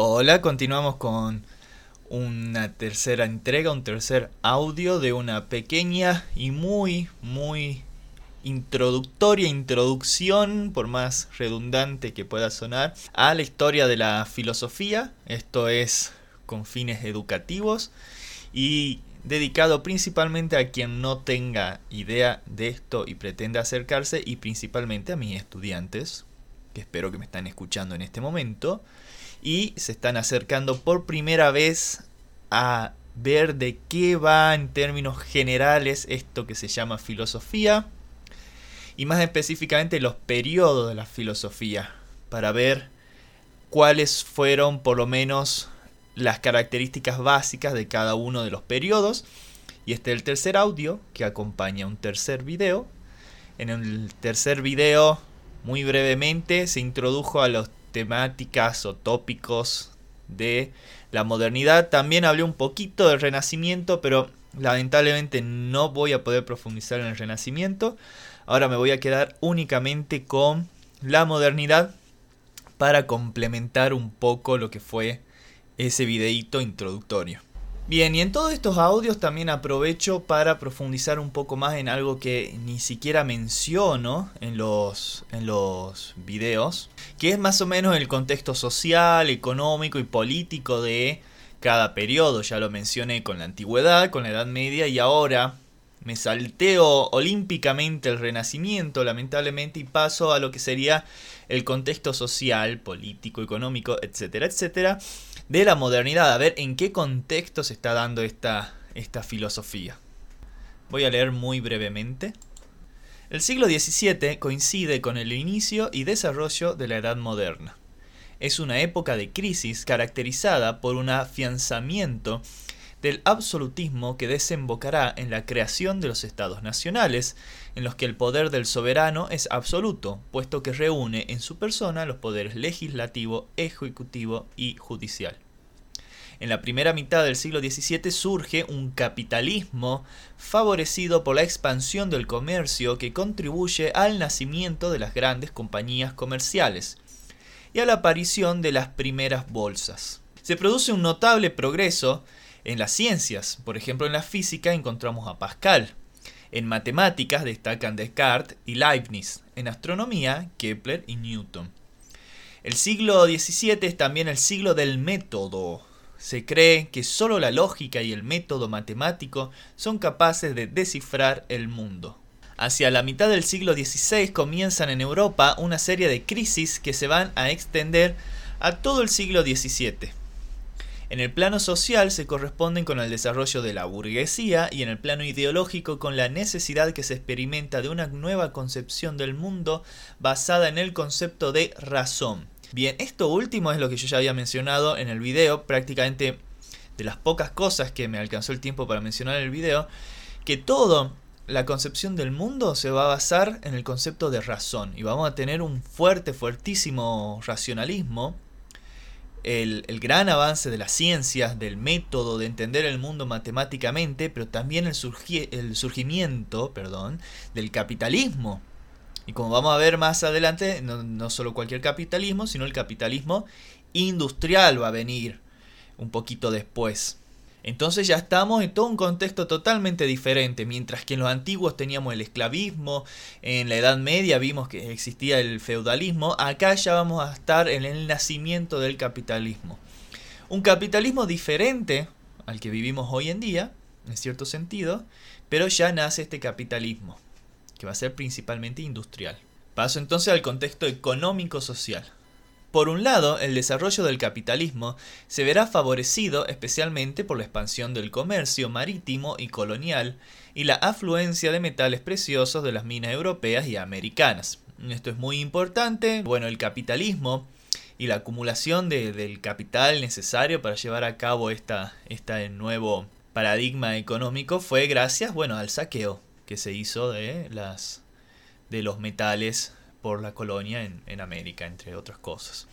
Hola, continuamos con una tercera entrega, un tercer audio de una pequeña y muy, muy introductoria introducción, por más redundante que pueda sonar, a la historia de la filosofía. Esto es con fines educativos y dedicado principalmente a quien no tenga idea de esto y pretenda acercarse y principalmente a mis estudiantes, que espero que me están escuchando en este momento y se están acercando por primera vez a ver de qué va en términos generales esto que se llama filosofía y más específicamente los periodos de la filosofía para ver cuáles fueron por lo menos las características básicas de cada uno de los periodos. Y este es el tercer audio que acompaña un tercer video. En el tercer video muy brevemente se introdujo a los temáticas o tópicos de la modernidad. También hablé un poquito del renacimiento, pero lamentablemente no voy a poder profundizar en el renacimiento. Ahora me voy a quedar únicamente con la modernidad para complementar un poco lo que fue ese videíto introductorio. Bien, y en todos estos audios también aprovecho para profundizar un poco más en algo que ni siquiera menciono en los, en los videos, que es más o menos el contexto social, económico y político de cada periodo. Ya lo mencioné con la antigüedad, con la Edad Media y ahora me salteo olímpicamente el Renacimiento, lamentablemente, y paso a lo que sería el contexto social, político, económico, etcétera, etcétera de la modernidad, a ver en qué contexto se está dando esta, esta filosofía. Voy a leer muy brevemente. El siglo XVII coincide con el inicio y desarrollo de la Edad Moderna. Es una época de crisis caracterizada por un afianzamiento del absolutismo que desembocará en la creación de los estados nacionales, en los que el poder del soberano es absoluto, puesto que reúne en su persona los poderes legislativo, ejecutivo y judicial. En la primera mitad del siglo XVII surge un capitalismo favorecido por la expansión del comercio que contribuye al nacimiento de las grandes compañías comerciales y a la aparición de las primeras bolsas. Se produce un notable progreso en las ciencias, por ejemplo en la física encontramos a Pascal, en matemáticas destacan Descartes y Leibniz, en astronomía Kepler y Newton. El siglo XVII es también el siglo del método. Se cree que solo la lógica y el método matemático son capaces de descifrar el mundo. Hacia la mitad del siglo XVI comienzan en Europa una serie de crisis que se van a extender a todo el siglo XVII. En el plano social se corresponden con el desarrollo de la burguesía y en el plano ideológico con la necesidad que se experimenta de una nueva concepción del mundo basada en el concepto de razón. Bien, esto último es lo que yo ya había mencionado en el video, prácticamente de las pocas cosas que me alcanzó el tiempo para mencionar en el video, que todo la concepción del mundo se va a basar en el concepto de razón y vamos a tener un fuerte, fuertísimo racionalismo el, gran avance de las ciencias, del método de entender el mundo matemáticamente, pero también el, surgimiento perdón, del capitalismo. Y como vamos a ver más adelante, no, no solo cualquier capitalismo, sino el capitalismo industrial va a venir un poquito después. Entonces ya estamos en todo un contexto totalmente diferente. Mientras que en los antiguos teníamos el esclavismo, en la Edad Media vimos que existía el feudalismo, acá ya vamos a estar en el nacimiento del capitalismo. Un capitalismo diferente al que vivimos hoy en día, en cierto sentido, pero ya nace este capitalismo, que va a ser principalmente industrial. Paso entonces al contexto económico-social. Por un lado, el desarrollo del capitalismo se verá favorecido especialmente por la expansión del comercio marítimo y colonial y la afluencia de metales preciosos de las minas europeas y americanas. Esto es muy importante. Bueno, el capitalismo y la acumulación del capital necesario para llevar a cabo esta, este nuevo paradigma económico fue gracias, bueno, al saqueo que se hizo de las de los metales por la colonia en, América, entre otras cosas.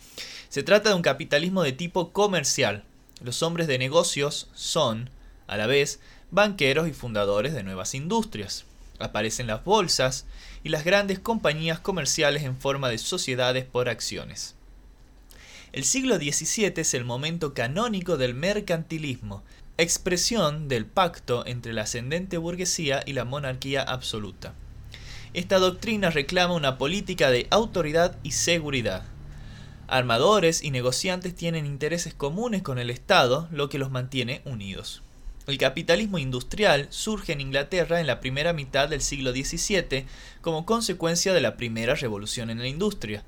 Se trata de un capitalismo de tipo comercial. Los hombres de negocios son, a la vez, banqueros y fundadores de nuevas industrias. Aparecen las bolsas y las grandes compañías comerciales en forma de sociedades por acciones. El siglo XVII es el momento canónico del mercantilismo, expresión del pacto entre la ascendente burguesía y la monarquía absoluta. Esta doctrina reclama una política de autoridad y seguridad. Armadores y negociantes tienen intereses comunes con el Estado, lo que los mantiene unidos. El capitalismo industrial surge en Inglaterra en la primera mitad del siglo XVII como consecuencia de la primera revolución en la industria,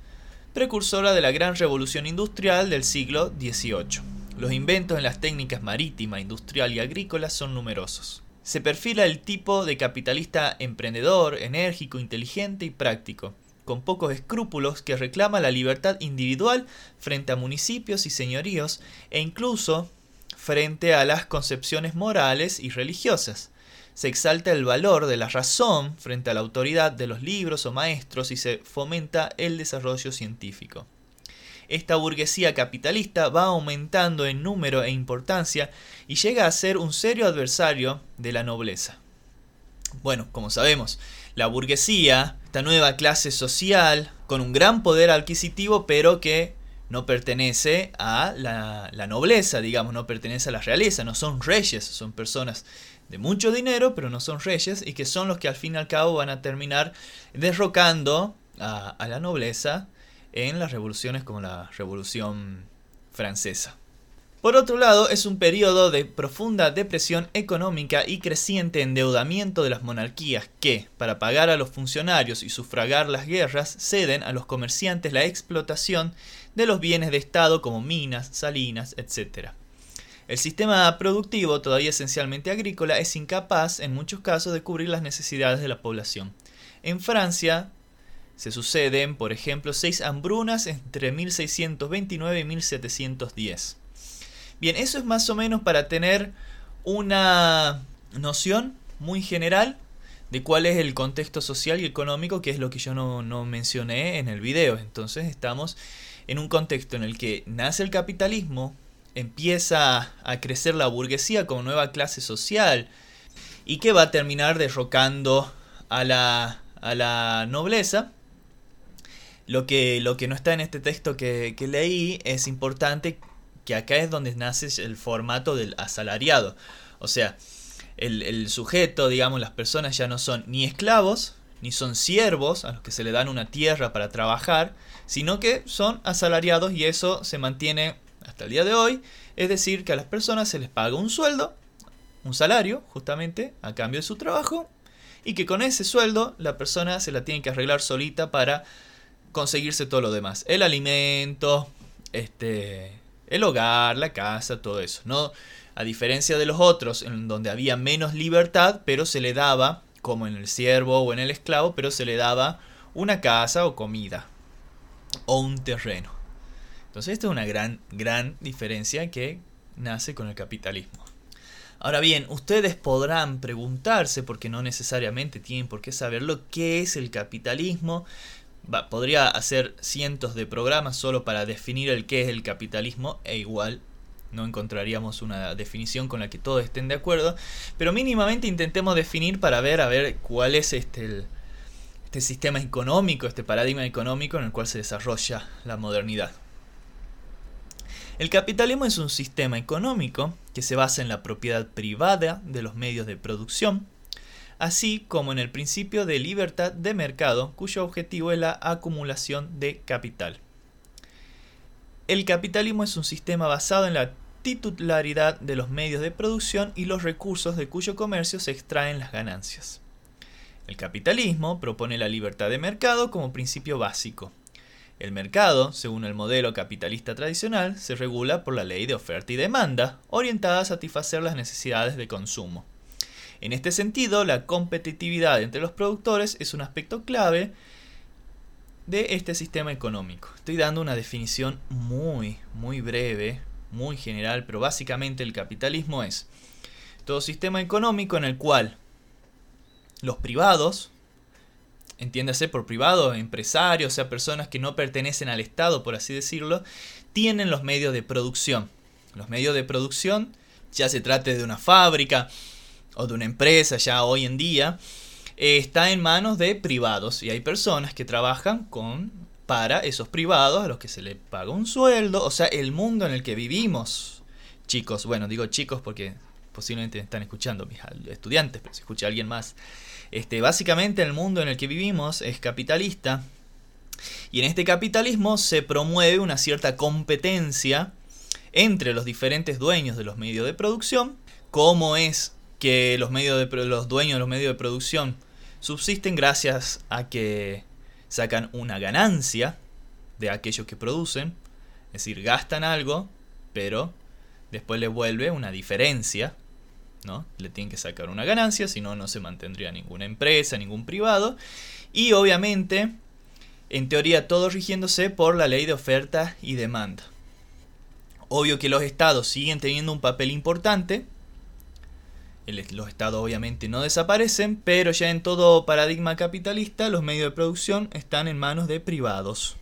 precursora de la gran revolución industrial del siglo XVIII. Los inventos en las técnicas marítima, industrial y agrícola son numerosos. Se perfila el tipo de capitalista emprendedor, enérgico, inteligente y práctico, con pocos escrúpulos que reclama la libertad individual frente a municipios y señoríos e incluso frente a las concepciones morales y religiosas. Se exalta el valor de la razón frente a la autoridad de los libros o maestros y se fomenta el desarrollo científico esta burguesía capitalista va aumentando en número e importancia y llega a ser un serio adversario de la nobleza. Bueno, como sabemos, la burguesía, esta nueva clase social, con un gran poder adquisitivo, pero que no pertenece a la, nobleza, digamos, no pertenece a la realeza, no son reyes, son personas de mucho dinero, pero no son reyes, y que son los que al fin y al cabo van a terminar derrocando a la nobleza en las revoluciones como la Revolución Francesa. Por otro lado, es un periodo de profunda depresión económica y creciente endeudamiento de las monarquías que, para pagar a los funcionarios y sufragar las guerras, ceden a los comerciantes la explotación de los bienes de Estado como minas, salinas, etc. El sistema productivo, todavía esencialmente agrícola, es incapaz en muchos casos de cubrir las necesidades de la población. En Francia, se suceden, por ejemplo, seis hambrunas entre 1629 y 1710. Bien, eso es más o menos para tener una noción muy general de cuál es el contexto social y económico, que es lo que yo no, no, mencioné en el video. Entonces estamos en un contexto en el que nace el capitalismo, empieza a crecer la burguesía como nueva clase social y que va a terminar derrocando a la, a la nobleza lo que, lo que no está en este texto que, leí es importante que acá es donde nace el formato del asalariado. O sea, el, sujeto, digamos, las personas ya no son ni esclavos, ni son siervos a los que se le dan una tierra para trabajar, sino que son asalariados y eso se mantiene hasta el día de hoy. Es decir, que a las personas se les paga un sueldo, un salario, justamente, a cambio de su trabajo, y que con ese sueldo la persona se la tiene que arreglar solita para conseguirse todo lo demás. El alimento, este, el hogar, la casa, todo eso. ¿no? A diferencia de los otros, en donde había menos libertad, pero se le daba, como en el siervo o en el esclavo, pero se le daba una casa o comida. O un terreno. Entonces esta es una gran, gran diferencia que nace con el capitalismo. Ahora bien, ustedes podrán preguntarse, porque no necesariamente tienen por qué saberlo, qué es el capitalismo, podría hacer cientos de programas solo para definir el qué es el capitalismo e igual no encontraríamos una definición con la que todos estén de acuerdo, pero mínimamente intentemos definir para ver a ver cuál es este este sistema económico, este paradigma económico en el cual se desarrolla la modernidad. El capitalismo es un sistema económico que se basa en la propiedad privada de los medios de producción, así como en el principio de libertad de mercado, cuyo objetivo es la acumulación de capital. El capitalismo es un sistema basado en la titularidad de los medios de producción y los recursos de cuyo comercio se extraen las ganancias. El capitalismo propone la libertad de mercado como principio básico. El mercado, según el modelo capitalista tradicional, se regula por la ley de oferta y demanda, orientada a satisfacer las necesidades de consumo. En este sentido, la competitividad entre los productores es un aspecto clave de este sistema económico. Estoy dando una definición muy, muy breve, muy general, pero básicamente el capitalismo es todo sistema económico en el cual los privados, entiéndase por privado, empresarios, o sea, personas que no pertenecen al Estado, por así decirlo, tienen los medios de producción. Los medios de producción, ya se trate de una fábrica, o de una empresa ya hoy en día, eh, está en manos de privados y hay personas que trabajan con para esos privados a los que se les paga un sueldo, o sea, el mundo en el que vivimos. Chicos, bueno, digo chicos porque posiblemente están escuchando mis estudiantes, pero si escucha alguien más. Este, básicamente el mundo en el que vivimos es capitalista y en este capitalismo se promueve una cierta competencia entre los diferentes dueños de los medios de producción, como es que los, medios de, los dueños de los medios de producción subsisten gracias a que sacan una ganancia de aquellos que producen, es decir, gastan algo, pero después les vuelve una diferencia, ¿no? Le tienen que sacar una ganancia, si no, no se mantendría ninguna empresa, ningún privado, y obviamente, en teoría, todo rigiéndose por la ley de oferta y demanda. Obvio que los estados siguen teniendo un papel importante. Los estados obviamente no desaparecen, pero ya en todo paradigma capitalista los medios de producción están en manos de privados.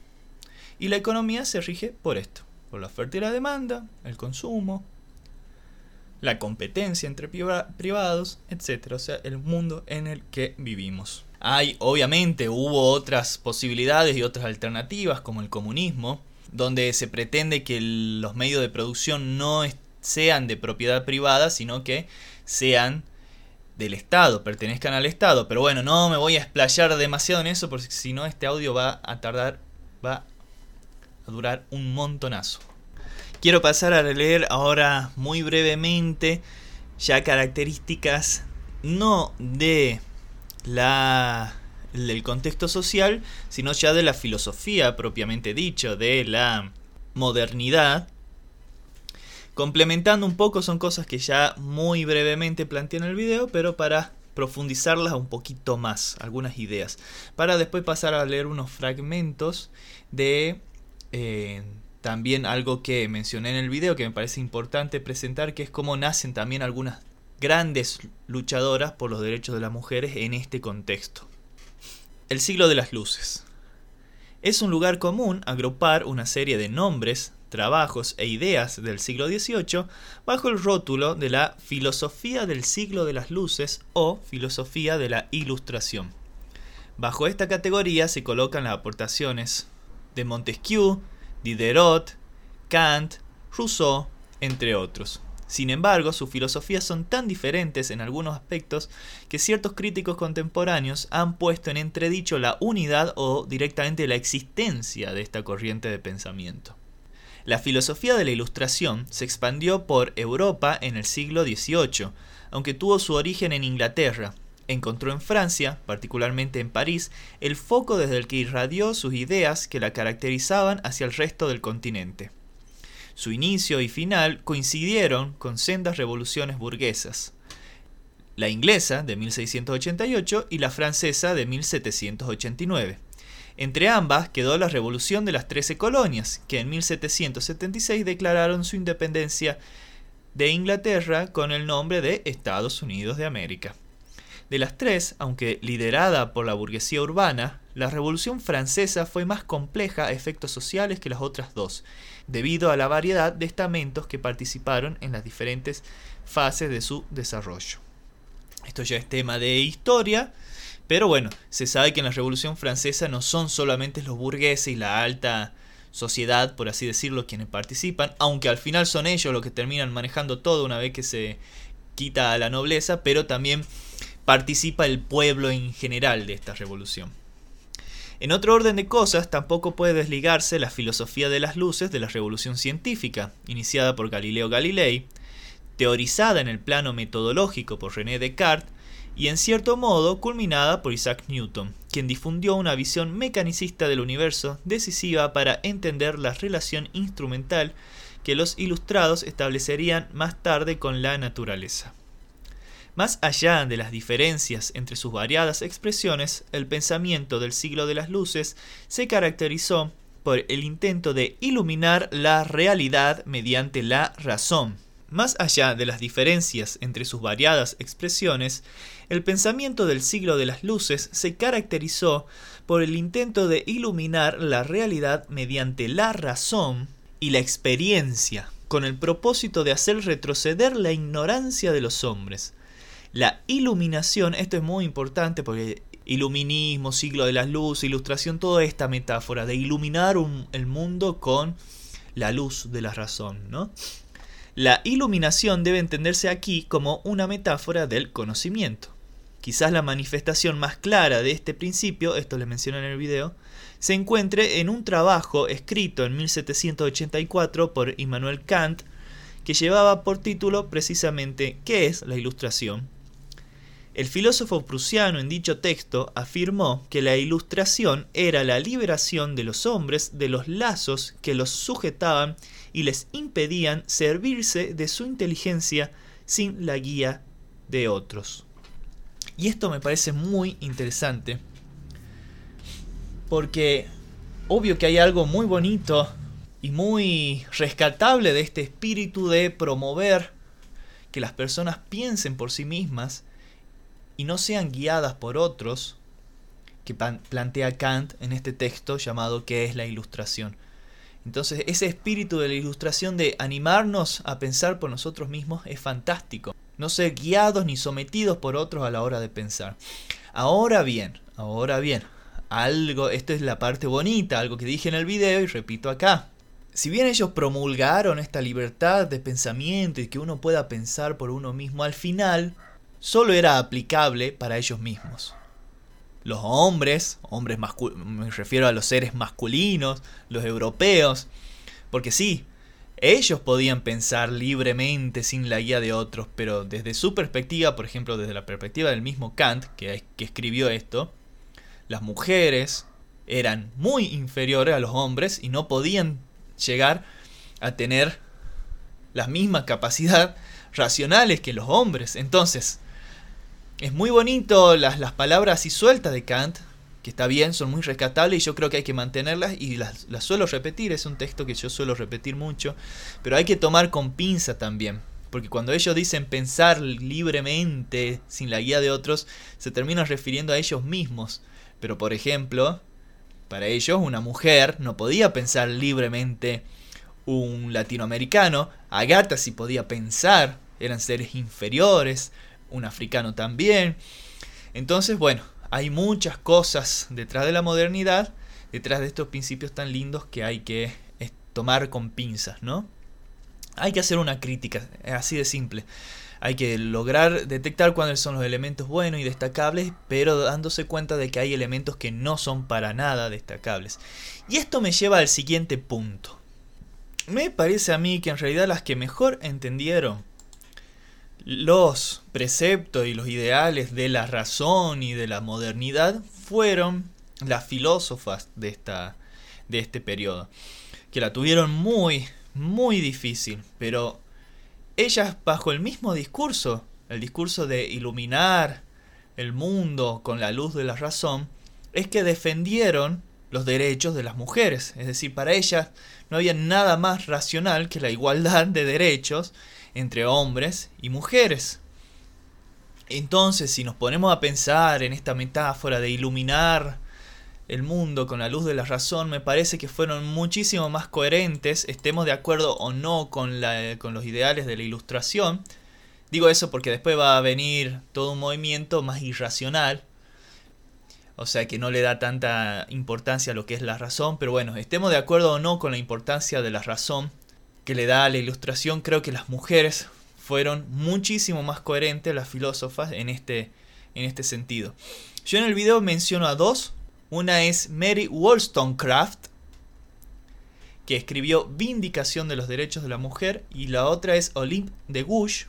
Y la economía se rige por esto, por la oferta y la demanda, el consumo, la competencia entre privados, etc. O sea, el mundo en el que vivimos. Hay, obviamente, hubo otras posibilidades y otras alternativas, como el comunismo, donde se pretende que los medios de producción no sean de propiedad privada, sino que sean del Estado, pertenezcan al Estado. Pero bueno, no me voy a explayar demasiado en eso, porque si no este audio va a tardar, va a durar un montonazo. Quiero pasar a leer ahora muy brevemente ya características no de la del contexto social, sino ya de la filosofía propiamente dicho, de la modernidad. Complementando un poco son cosas que ya muy brevemente planteé en el video, pero para profundizarlas un poquito más, algunas ideas, para después pasar a leer unos fragmentos de eh, también algo que mencioné en el video que me parece importante presentar, que es cómo nacen también algunas grandes luchadoras por los derechos de las mujeres en este contexto. El siglo de las luces. Es un lugar común agrupar una serie de nombres, trabajos e ideas del siglo XVIII bajo el rótulo de la filosofía del siglo de las luces o filosofía de la ilustración. Bajo esta categoría se colocan las aportaciones de Montesquieu, Diderot, Kant, Rousseau, entre otros. Sin embargo, sus filosofías son tan diferentes en algunos aspectos que ciertos críticos contemporáneos han puesto en entredicho la unidad o directamente la existencia de esta corriente de pensamiento. La filosofía de la Ilustración se expandió por Europa en el siglo XVIII, aunque tuvo su origen en Inglaterra. Encontró en Francia, particularmente en París, el foco desde el que irradió sus ideas que la caracterizaban hacia el resto del continente. Su inicio y final coincidieron con sendas revoluciones burguesas. La inglesa de 1688 y la francesa de 1789. Entre ambas quedó la revolución de las Trece Colonias, que en 1776 declararon su independencia de Inglaterra con el nombre de Estados Unidos de América. De las tres, aunque liderada por la burguesía urbana, la Revolución Francesa fue más compleja a efectos sociales que las otras dos, debido a la variedad de estamentos que participaron en las diferentes fases de su desarrollo. Esto ya es tema de historia, pero bueno, se sabe que en la Revolución Francesa no son solamente los burgueses y la alta sociedad, por así decirlo, quienes participan, aunque al final son ellos los que terminan manejando todo una vez que se quita a la nobleza, pero también participa el pueblo en general de esta revolución. En otro orden de cosas, tampoco puede desligarse la filosofía de las luces de la revolución científica, iniciada por Galileo Galilei, teorizada en el plano metodológico por René Descartes y en cierto modo culminada por Isaac Newton, quien difundió una visión mecanicista del universo decisiva para entender la relación instrumental que los ilustrados establecerían más tarde con la naturaleza. Más allá de las diferencias entre sus variadas expresiones, el pensamiento del siglo de las luces se caracterizó por el intento de iluminar la realidad mediante la razón. Más allá de las diferencias entre sus variadas expresiones, el pensamiento del siglo de las luces se caracterizó por el intento de iluminar la realidad mediante la razón y la experiencia, con el propósito de hacer retroceder la ignorancia de los hombres, la iluminación, esto es muy importante porque iluminismo, siglo de las luces, ilustración, toda esta metáfora de iluminar el mundo con la luz de la razón, ¿no? La iluminación debe entenderse aquí como una metáfora del conocimiento. Quizás la manifestación más clara de este principio, esto les menciono en el video, se encuentre en un trabajo escrito en 1784 por Immanuel Kant, que llevaba por título precisamente ¿Qué es la ilustración? El filósofo prusiano en dicho texto afirmó que la ilustración era la liberación de los hombres de los lazos que los sujetaban y les impedían servirse de su inteligencia sin la guía de otros. Y esto me parece muy interesante porque obvio que hay algo muy bonito y muy rescatable de este espíritu de promover que las personas piensen por sí mismas y no sean guiadas por otros, que plantea Kant en este texto llamado ¿Qué es la ilustración? Entonces ese espíritu de la ilustración de animarnos a pensar por nosotros mismos es fantástico. No ser guiados ni sometidos por otros a la hora de pensar. Ahora bien, ahora bien, algo, esto es la parte bonita, algo que dije en el video y repito acá. Si bien ellos promulgaron esta libertad de pensamiento y que uno pueda pensar por uno mismo, al final solo era aplicable para ellos mismos. Los hombres, hombres me refiero a los seres masculinos, los europeos, porque sí, ellos podían pensar libremente sin la guía de otros, pero desde su perspectiva, por ejemplo, desde la perspectiva del mismo Kant, que, que escribió esto, las mujeres eran muy inferiores a los hombres y no podían llegar a tener las mismas capacidades racionales que los hombres. Entonces, es muy bonito las, las palabras y sueltas de Kant, que está bien, son muy rescatables y yo creo que hay que mantenerlas y las, las suelo repetir, es un texto que yo suelo repetir mucho, pero hay que tomar con pinza también. Porque cuando ellos dicen pensar libremente, sin la guía de otros, se terminan refiriendo a ellos mismos. Pero por ejemplo, para ellos, una mujer no podía pensar libremente un latinoamericano. Agatha sí podía pensar, eran seres inferiores, un africano también. Entonces, bueno, hay muchas cosas detrás de la modernidad, detrás de estos principios tan lindos que hay que eh, tomar con pinzas, ¿no? Hay que hacer una crítica, así de simple. Hay que lograr detectar cuáles son los elementos buenos y destacables, pero dándose cuenta de que hay elementos que no son para nada destacables. Y esto me lleva al siguiente punto. Me parece a mí que en realidad las que mejor entendieron los preceptos y los ideales de la razón y de la modernidad fueron las filósofas de, esta, de este periodo, que la tuvieron muy, muy difícil, pero ellas bajo el mismo discurso, el discurso de iluminar el mundo con la luz de la razón, es que defendieron los derechos de las mujeres. Es decir, para ellas no había nada más racional que la igualdad de derechos entre hombres y mujeres. Entonces, si nos ponemos a pensar en esta metáfora de iluminar el mundo con la luz de la razón, me parece que fueron muchísimo más coherentes, estemos de acuerdo o no con, la, con los ideales de la ilustración. Digo eso porque después va a venir todo un movimiento más irracional, o sea que no le da tanta importancia a lo que es la razón, pero bueno, estemos de acuerdo o no con la importancia de la razón que le da a la ilustración, creo que las mujeres fueron muchísimo más coherentes, las filósofas, en este, en este sentido. Yo en el video menciono a dos una es Mary Wollstonecraft, que escribió Vindicación de los Derechos de la Mujer, y la otra es Olympe de Gouges,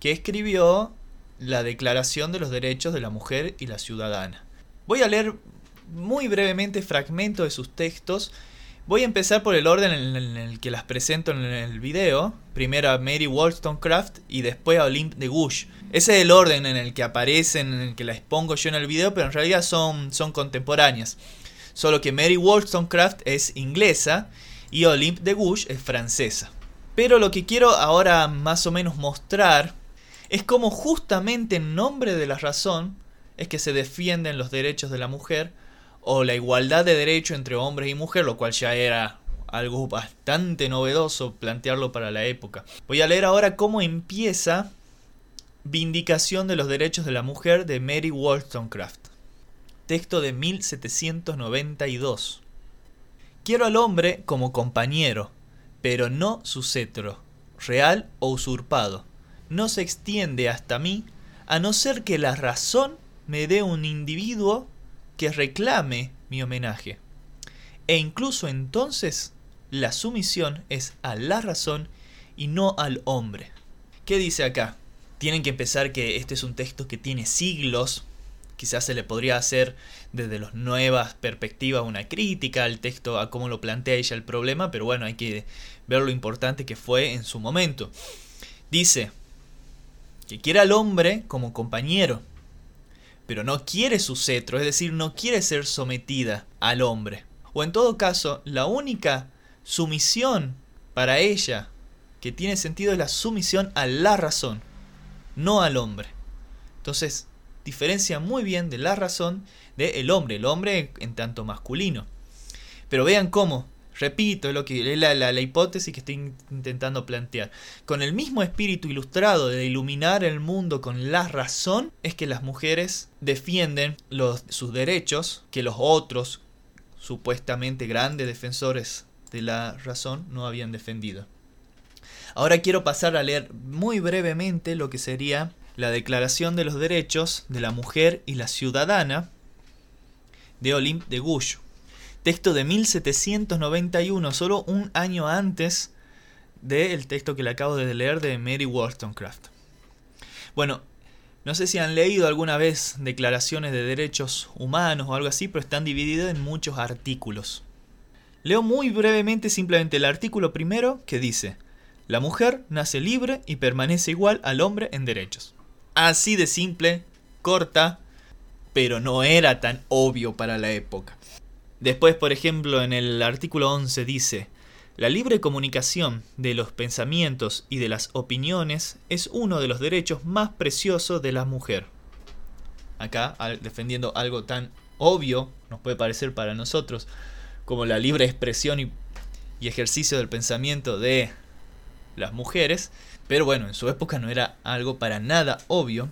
que escribió la Declaración de los Derechos de la Mujer y la Ciudadana. Voy a leer muy brevemente fragmentos de sus textos. Voy a empezar por el orden en el que las presento en el video. Primero a Mary Wollstonecraft y después a Olympe de Gouges. Ese es el orden en el que aparecen, en el que las expongo yo en el video, pero en realidad son, son contemporáneas. Solo que Mary Wollstonecraft es inglesa y Olympe de Gouges es francesa. Pero lo que quiero ahora más o menos mostrar es cómo justamente en nombre de la razón es que se defienden los derechos de la mujer o la igualdad de derecho entre hombres y mujeres, lo cual ya era algo bastante novedoso plantearlo para la época. Voy a leer ahora cómo empieza Vindicación de los Derechos de la Mujer de Mary Wollstonecraft. texto de 1792. Quiero al hombre como compañero, pero no su cetro, real o usurpado. No se extiende hasta mí, a no ser que la razón me dé un individuo que reclame mi homenaje. E incluso entonces la sumisión es a la razón y no al hombre. ¿Qué dice acá? Tienen que empezar que este es un texto que tiene siglos. Quizás se le podría hacer desde las nuevas perspectivas una crítica al texto, a cómo lo plantea ella el problema, pero bueno, hay que ver lo importante que fue en su momento. Dice que quiere al hombre como compañero, pero no quiere su cetro, es decir, no quiere ser sometida al hombre. O en todo caso, la única sumisión para ella que tiene sentido es la sumisión a la razón, no al hombre. Entonces, diferencia muy bien de la razón del el hombre, el hombre en tanto masculino. Pero vean cómo, repito, lo que la, la, la hipótesis que estoy intentando plantear. Con el mismo espíritu ilustrado de iluminar el mundo con la razón, es que las mujeres defienden los, sus derechos que los otros supuestamente grandes defensores de la razón no habían defendido. Ahora quiero pasar a leer muy brevemente lo que sería la Declaración de los Derechos de la Mujer y la Ciudadana de Olympe de Gouges. Texto de 1791, solo un año antes del texto que le acabo de leer de Mary Wollstonecraft. Bueno, no sé si han leído alguna vez declaraciones de derechos humanos o algo así, pero están divididas en muchos artículos. Leo muy brevemente simplemente el artículo primero que dice, la mujer nace libre y permanece igual al hombre en derechos. Así de simple, corta, pero no era tan obvio para la época. Después, por ejemplo, en el artículo 11 dice, la libre comunicación de los pensamientos y de las opiniones es uno de los derechos más preciosos de la mujer. Acá, defendiendo algo tan obvio, nos puede parecer para nosotros, como la libre expresión y, ejercicio del pensamiento de las mujeres, pero bueno, en su época no era algo para nada obvio.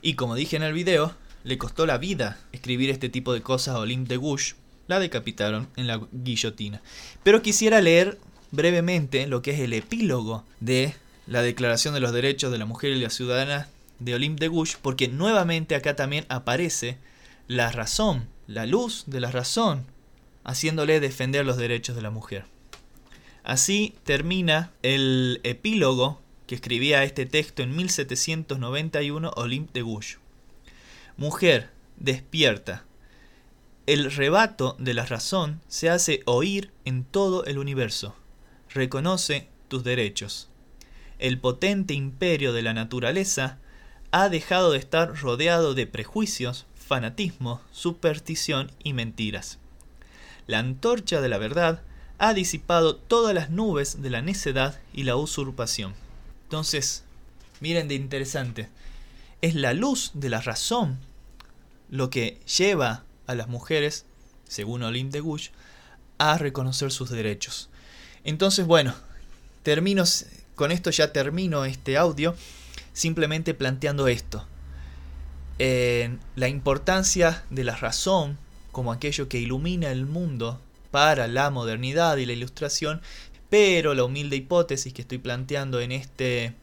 Y como dije en el video, le costó la vida escribir este tipo de cosas a Olympe de Gouges, la decapitaron en la guillotina. Pero quisiera leer brevemente lo que es el epílogo de la Declaración de los Derechos de la Mujer y la Ciudadana de Olympe de Gouges, porque nuevamente acá también aparece la razón, la luz de la razón, haciéndole defender los derechos de la mujer. Así termina el epílogo que escribía este texto en 1791 Olympe de Gouges. Mujer, despierta, el rebato de la razón se hace oír en todo el universo. Reconoce tus derechos. El potente imperio de la naturaleza ha dejado de estar rodeado de prejuicios, fanatismo, superstición y mentiras. La antorcha de la verdad ha disipado todas las nubes de la necedad y la usurpación. Entonces, miren de interesante, es la luz de la razón lo que lleva a las mujeres, según Olympe de a reconocer sus derechos. Entonces, bueno, termino con esto ya termino este audio simplemente planteando esto. la importancia de la razón como aquello que ilumina el mundo para la modernidad y la ilustración, pero la humilde hipótesis que estoy planteando en este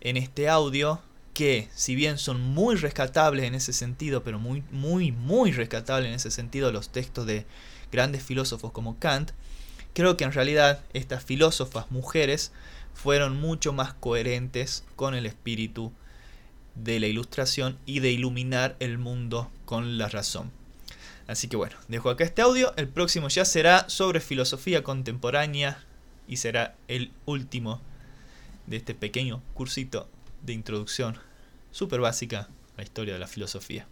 en este audio que si bien son muy rescatables en ese sentido, pero muy, muy, muy rescatables en ese sentido los textos de grandes filósofos como Kant, creo que en realidad estas filósofas mujeres fueron mucho más coherentes con el espíritu de la ilustración y de iluminar el mundo con la razón. Así que bueno, dejo acá este audio, el próximo ya será sobre filosofía contemporánea y será el último de este pequeño cursito de introducción súper básica la historia de la filosofía.